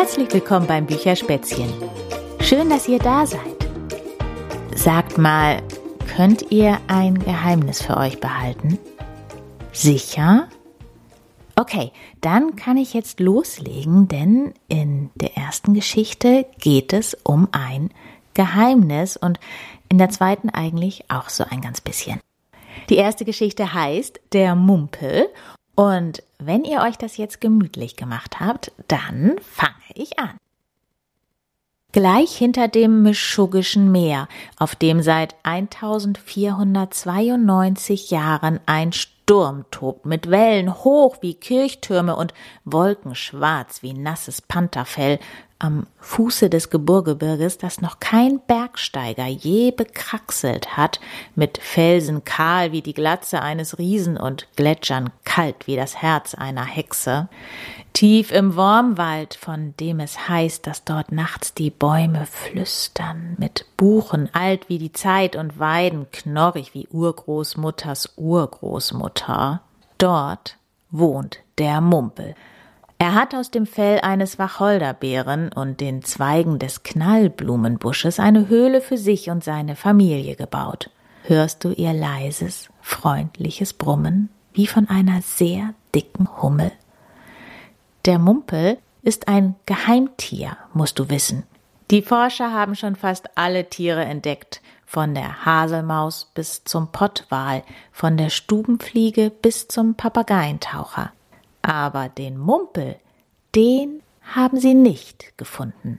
Herzlich willkommen beim Bücherspätzchen. Schön, dass ihr da seid. Sagt mal, könnt ihr ein Geheimnis für euch behalten? Sicher? Okay, dann kann ich jetzt loslegen, denn in der ersten Geschichte geht es um ein Geheimnis und in der zweiten eigentlich auch so ein ganz bisschen. Die erste Geschichte heißt Der Mumpel und wenn ihr euch das jetzt gemütlich gemacht habt, dann fange ich an. Gleich hinter dem Mischuggischen Meer, auf dem seit 1492 Jahren ein Sturm tobt, mit Wellen hoch wie Kirchtürme und Wolken schwarz wie nasses Pantherfell, am Fuße des Geburgebirges, das noch kein Bergsteiger je bekraxelt hat, mit Felsen kahl wie die Glatze eines Riesen und Gletschern kalt wie das Herz einer Hexe, tief im Wormwald, von dem es heißt, dass dort nachts die Bäume flüstern, mit Buchen alt wie die Zeit und Weiden knorrig wie Urgroßmutters Urgroßmutter, dort wohnt der Mumpel, er hat aus dem Fell eines Wacholderbeeren und den Zweigen des Knallblumenbusches eine Höhle für sich und seine Familie gebaut. Hörst du ihr leises, freundliches Brummen, wie von einer sehr dicken Hummel? Der Mumpel ist ein Geheimtier, musst du wissen. Die Forscher haben schon fast alle Tiere entdeckt, von der Haselmaus bis zum Pottwal, von der Stubenfliege bis zum Papageientaucher. Aber den Mumpel, den haben sie nicht gefunden.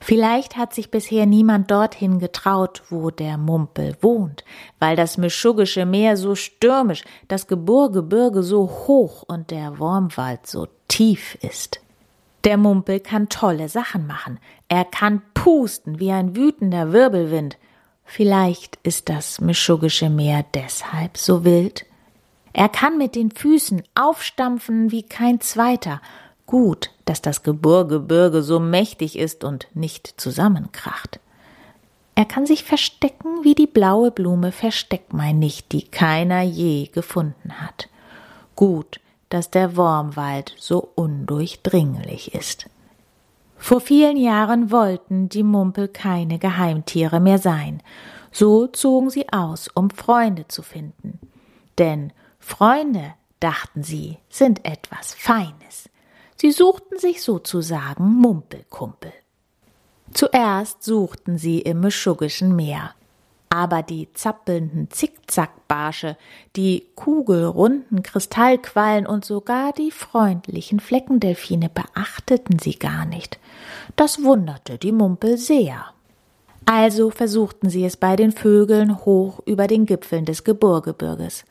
Vielleicht hat sich bisher niemand dorthin getraut, wo der Mumpel wohnt, weil das Mischuggische Meer so stürmisch, das Geburgebirge so hoch und der Wurmwald so tief ist. Der Mumpel kann tolle Sachen machen. Er kann pusten wie ein wütender Wirbelwind. Vielleicht ist das Mischuggische Meer deshalb so wild er kann mit den Füßen aufstampfen wie kein zweiter. Gut, dass das Geburgebirge so mächtig ist und nicht zusammenkracht. Er kann sich verstecken wie die blaue Blume Versteckmeinnicht, die keiner je gefunden hat. Gut, dass der Wormwald so undurchdringlich ist. Vor vielen Jahren wollten die Mumpel keine Geheimtiere mehr sein. So zogen sie aus, um Freunde zu finden. Denn Freunde, dachten sie, sind etwas Feines. Sie suchten sich sozusagen Mumpelkumpel. Zuerst suchten sie im Mischuggischen Meer. Aber die zappelnden Zickzackbarsche, die kugelrunden Kristallquallen und sogar die freundlichen Fleckendelfine beachteten sie gar nicht. Das wunderte die Mumpel sehr. Also versuchten sie es bei den Vögeln hoch über den Gipfeln des Geburgebirges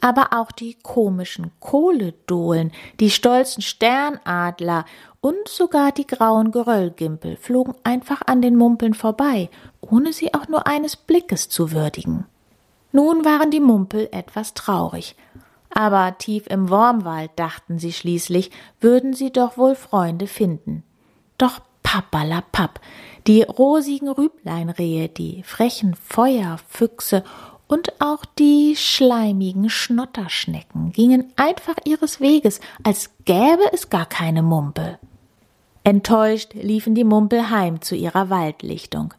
aber auch die komischen Kohledohlen, die stolzen Sternadler und sogar die grauen Geröllgimpel flogen einfach an den Mumpeln vorbei, ohne sie auch nur eines Blickes zu würdigen. Nun waren die Mumpel etwas traurig, aber tief im Wormwald dachten sie schließlich, würden sie doch wohl Freunde finden. Doch pappalapapp, die rosigen Rübleinrehe, die frechen Feuerfüchse und auch die schleimigen Schnotterschnecken gingen einfach ihres Weges, als gäbe es gar keine Mumpel. Enttäuscht liefen die Mumpel heim zu ihrer Waldlichtung.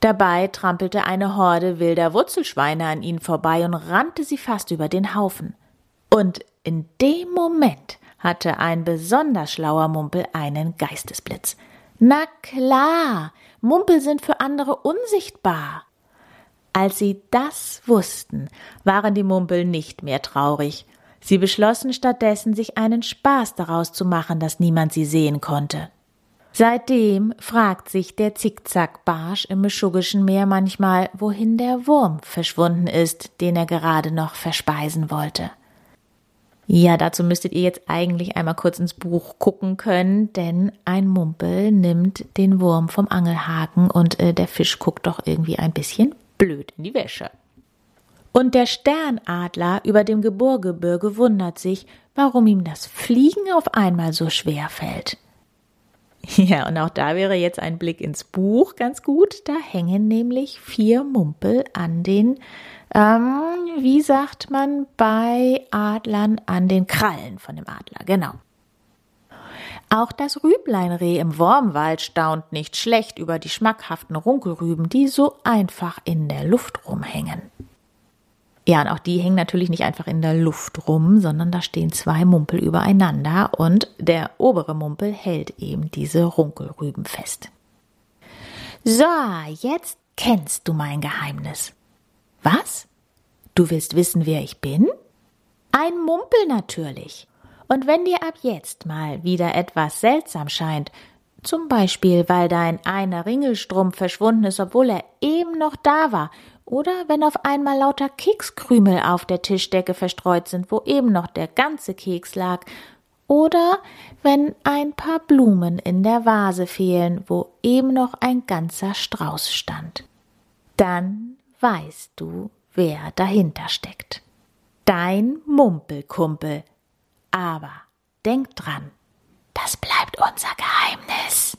Dabei trampelte eine Horde wilder Wurzelschweine an ihnen vorbei und rannte sie fast über den Haufen. Und in dem Moment hatte ein besonders schlauer Mumpel einen Geistesblitz. Na klar, Mumpel sind für andere unsichtbar. Als sie das wussten, waren die Mumpel nicht mehr traurig. Sie beschlossen stattdessen, sich einen Spaß daraus zu machen, dass niemand sie sehen konnte. Seitdem fragt sich der Zickzackbarsch im Mischuggischen Meer manchmal, wohin der Wurm verschwunden ist, den er gerade noch verspeisen wollte. Ja, dazu müsstet ihr jetzt eigentlich einmal kurz ins Buch gucken können, denn ein Mumpel nimmt den Wurm vom Angelhaken und äh, der Fisch guckt doch irgendwie ein bisschen blöd in die Wäsche. Und der Sternadler über dem Geburgebirge wundert sich, warum ihm das Fliegen auf einmal so schwer fällt. Ja, und auch da wäre jetzt ein Blick ins Buch ganz gut. Da hängen nämlich vier Mumpel an den, ähm, wie sagt man bei Adlern, an den Krallen von dem Adler, genau. Auch das Rübleinreh im Wormwald staunt nicht schlecht über die schmackhaften Runkelrüben, die so einfach in der Luft rumhängen. Ja, und auch die hängen natürlich nicht einfach in der Luft rum, sondern da stehen zwei Mumpel übereinander und der obere Mumpel hält eben diese Runkelrüben fest. So, jetzt kennst du mein Geheimnis. Was? Du willst wissen, wer ich bin? Ein Mumpel natürlich. Und wenn dir ab jetzt mal wieder etwas seltsam scheint, zum Beispiel weil dein einer Ringelstrumpf verschwunden ist, obwohl er eben noch da war, oder wenn auf einmal lauter Kekskrümel auf der Tischdecke verstreut sind, wo eben noch der ganze Keks lag, oder wenn ein paar Blumen in der Vase fehlen, wo eben noch ein ganzer Strauß stand. Dann weißt du, wer dahinter steckt. Dein Mumpelkumpel, aber denk dran, das bleibt unser Geheimnis.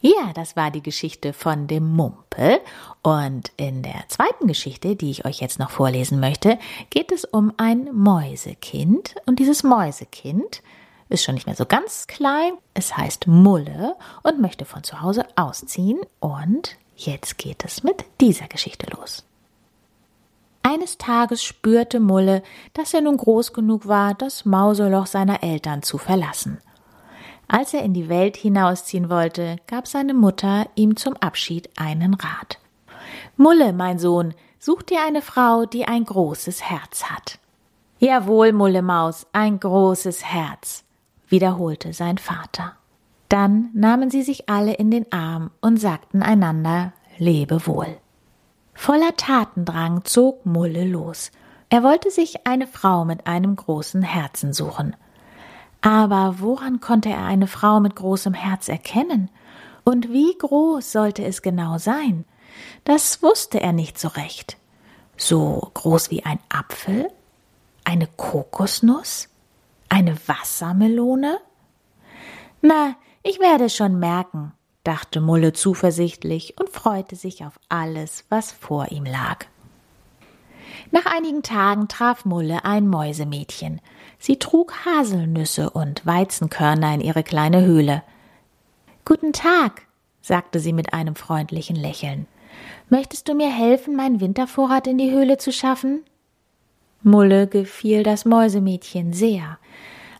Ja, das war die Geschichte von dem Mumpel. Und in der zweiten Geschichte, die ich euch jetzt noch vorlesen möchte, geht es um ein Mäusekind. Und dieses Mäusekind ist schon nicht mehr so ganz klein. Es heißt Mulle und möchte von zu Hause ausziehen. Und jetzt geht es mit dieser Geschichte los. Eines Tages spürte Mulle, dass er nun groß genug war, das Mauseloch seiner Eltern zu verlassen. Als er in die Welt hinausziehen wollte, gab seine Mutter ihm zum Abschied einen Rat. Mulle, mein Sohn, such dir eine Frau, die ein großes Herz hat. Jawohl, Mulle Maus, ein großes Herz, wiederholte sein Vater. Dann nahmen sie sich alle in den Arm und sagten einander Lebe wohl. Voller Tatendrang zog Mulle los. Er wollte sich eine Frau mit einem großen Herzen suchen. Aber woran konnte er eine Frau mit großem Herz erkennen? Und wie groß sollte es genau sein? Das wusste er nicht so recht. So groß wie ein Apfel? Eine Kokosnuss? Eine Wassermelone? Na, ich werde es schon merken, dachte Mulle zuversichtlich und freute sich auf alles, was vor ihm lag. Nach einigen Tagen traf Mulle ein Mäusemädchen. Sie trug Haselnüsse und Weizenkörner in ihre kleine Höhle. Guten Tag, sagte sie mit einem freundlichen Lächeln. Möchtest du mir helfen, meinen Wintervorrat in die Höhle zu schaffen? Mulle gefiel das Mäusemädchen sehr.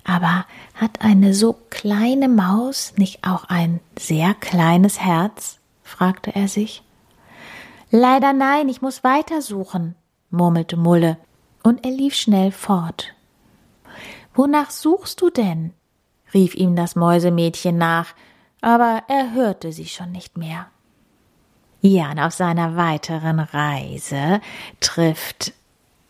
Aber hat eine so kleine Maus nicht auch ein sehr kleines Herz? fragte er sich. Leider nein, ich muss weitersuchen, murmelte Mulle, und er lief schnell fort. Wonach suchst du denn? rief ihm das Mäusemädchen nach, aber er hörte sie schon nicht mehr. Ja, und auf seiner weiteren Reise trifft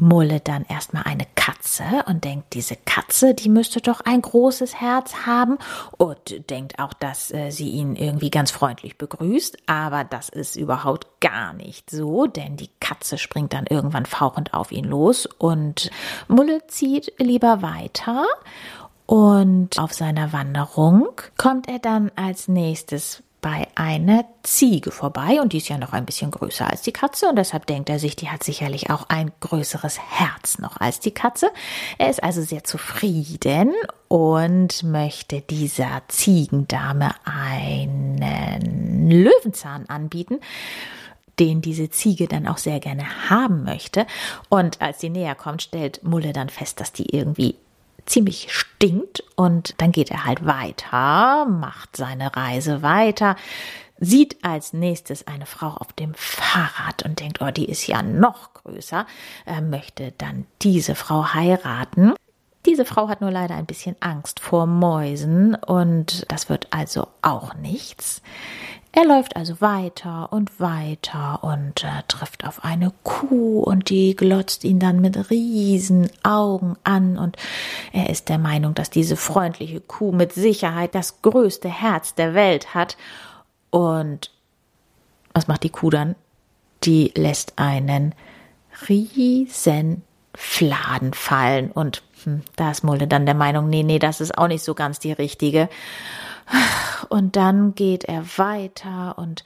Mulle dann erstmal eine Katze und denkt, diese Katze, die müsste doch ein großes Herz haben und denkt auch, dass äh, sie ihn irgendwie ganz freundlich begrüßt, aber das ist überhaupt gar nicht so, denn die Katze springt dann irgendwann fauchend auf ihn los und Mulle zieht lieber weiter. Und auf seiner Wanderung kommt er dann als nächstes bei einer Ziege vorbei und die ist ja noch ein bisschen größer als die Katze und deshalb denkt er sich, die hat sicherlich auch ein größeres Herz noch als die Katze. Er ist also sehr zufrieden und möchte dieser Ziegendame einen Löwenzahn anbieten den diese Ziege dann auch sehr gerne haben möchte. Und als sie näher kommt, stellt Mulle dann fest, dass die irgendwie ziemlich stinkt und dann geht er halt weiter, macht seine Reise weiter, sieht als nächstes eine Frau auf dem Fahrrad und denkt, oh, die ist ja noch größer, er möchte dann diese Frau heiraten. Diese Frau hat nur leider ein bisschen Angst vor Mäusen und das wird also auch nichts. Er läuft also weiter und weiter und äh, trifft auf eine Kuh und die glotzt ihn dann mit riesen Augen an und er ist der Meinung, dass diese freundliche Kuh mit Sicherheit das größte Herz der Welt hat. Und was macht die Kuh dann? Die lässt einen riesen Fladen fallen und hm, da ist Mulde dann der Meinung, nee, nee, das ist auch nicht so ganz die richtige. Und dann geht er weiter und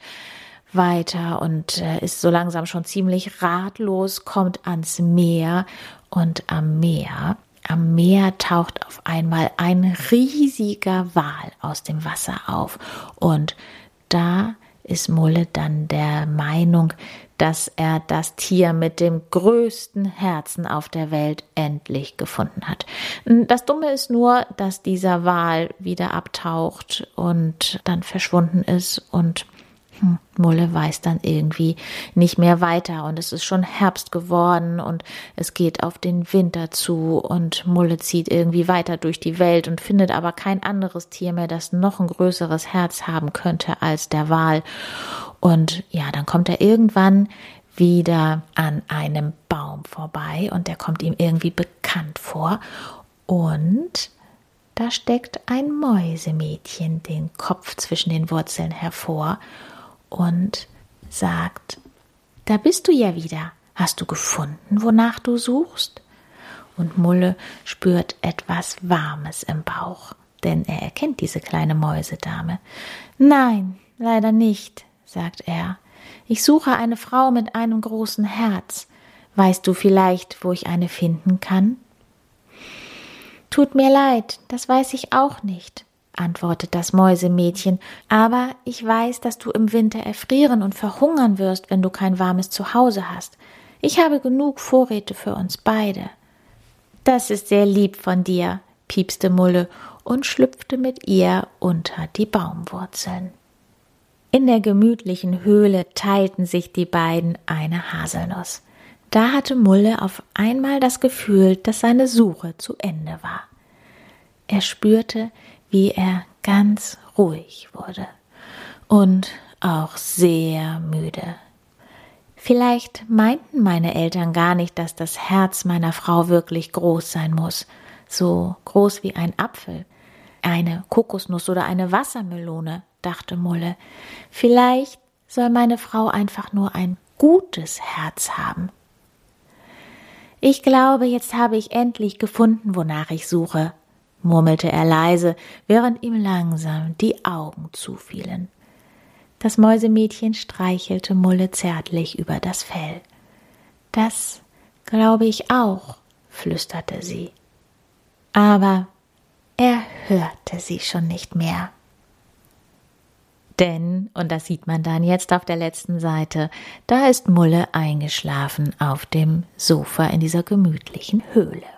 weiter und äh, ist so langsam schon ziemlich ratlos, kommt ans Meer und am Meer am Meer taucht auf einmal ein riesiger Wal aus dem Wasser auf. Und da ist Mulle dann der Meinung, dass er das Tier mit dem größten Herzen auf der Welt endlich gefunden hat. Das Dumme ist nur, dass dieser Wal wieder abtaucht und dann verschwunden ist und hm, Mulle weiß dann irgendwie nicht mehr weiter und es ist schon Herbst geworden und es geht auf den Winter zu und Mulle zieht irgendwie weiter durch die Welt und findet aber kein anderes Tier mehr, das noch ein größeres Herz haben könnte als der Wal. Und ja, dann kommt er irgendwann wieder an einem Baum vorbei und der kommt ihm irgendwie bekannt vor und da steckt ein Mäusemädchen den Kopf zwischen den Wurzeln hervor und sagt, da bist du ja wieder. Hast du gefunden, wonach du suchst? Und Mulle spürt etwas Warmes im Bauch, denn er erkennt diese kleine Mäusedame. Nein, leider nicht, sagt er. Ich suche eine Frau mit einem großen Herz. Weißt du vielleicht, wo ich eine finden kann? Tut mir leid, das weiß ich auch nicht antwortet das Mäusemädchen, aber ich weiß, dass du im Winter erfrieren und verhungern wirst, wenn du kein warmes Zuhause hast. Ich habe genug Vorräte für uns beide. Das ist sehr lieb von dir, piepste Mulle und schlüpfte mit ihr unter die Baumwurzeln. In der gemütlichen Höhle teilten sich die beiden eine Haselnuss. Da hatte Mulle auf einmal das Gefühl, dass seine Suche zu Ende war. Er spürte, wie er ganz ruhig wurde und auch sehr müde. Vielleicht meinten meine Eltern gar nicht, dass das Herz meiner Frau wirklich groß sein muss, so groß wie ein Apfel, eine Kokosnuss oder eine Wassermelone, dachte Mulle. Vielleicht soll meine Frau einfach nur ein gutes Herz haben. Ich glaube, jetzt habe ich endlich gefunden, wonach ich suche, murmelte er leise, während ihm langsam die Augen zufielen. Das Mäusemädchen streichelte Mulle zärtlich über das Fell. Das glaube ich auch, flüsterte sie. Aber er hörte sie schon nicht mehr. Denn, und das sieht man dann jetzt auf der letzten Seite, da ist Mulle eingeschlafen auf dem Sofa in dieser gemütlichen Höhle.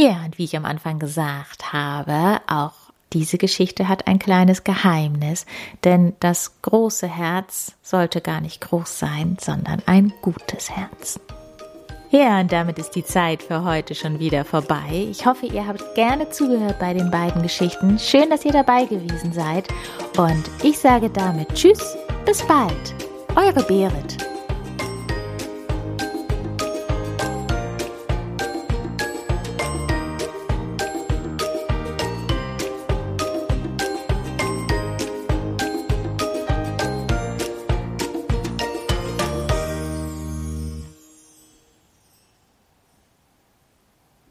Ja, und wie ich am Anfang gesagt habe, auch diese Geschichte hat ein kleines Geheimnis, denn das große Herz sollte gar nicht groß sein, sondern ein gutes Herz. Ja, und damit ist die Zeit für heute schon wieder vorbei. Ich hoffe, ihr habt gerne zugehört bei den beiden Geschichten. Schön, dass ihr dabei gewesen seid. Und ich sage damit Tschüss, bis bald. Eure Berit.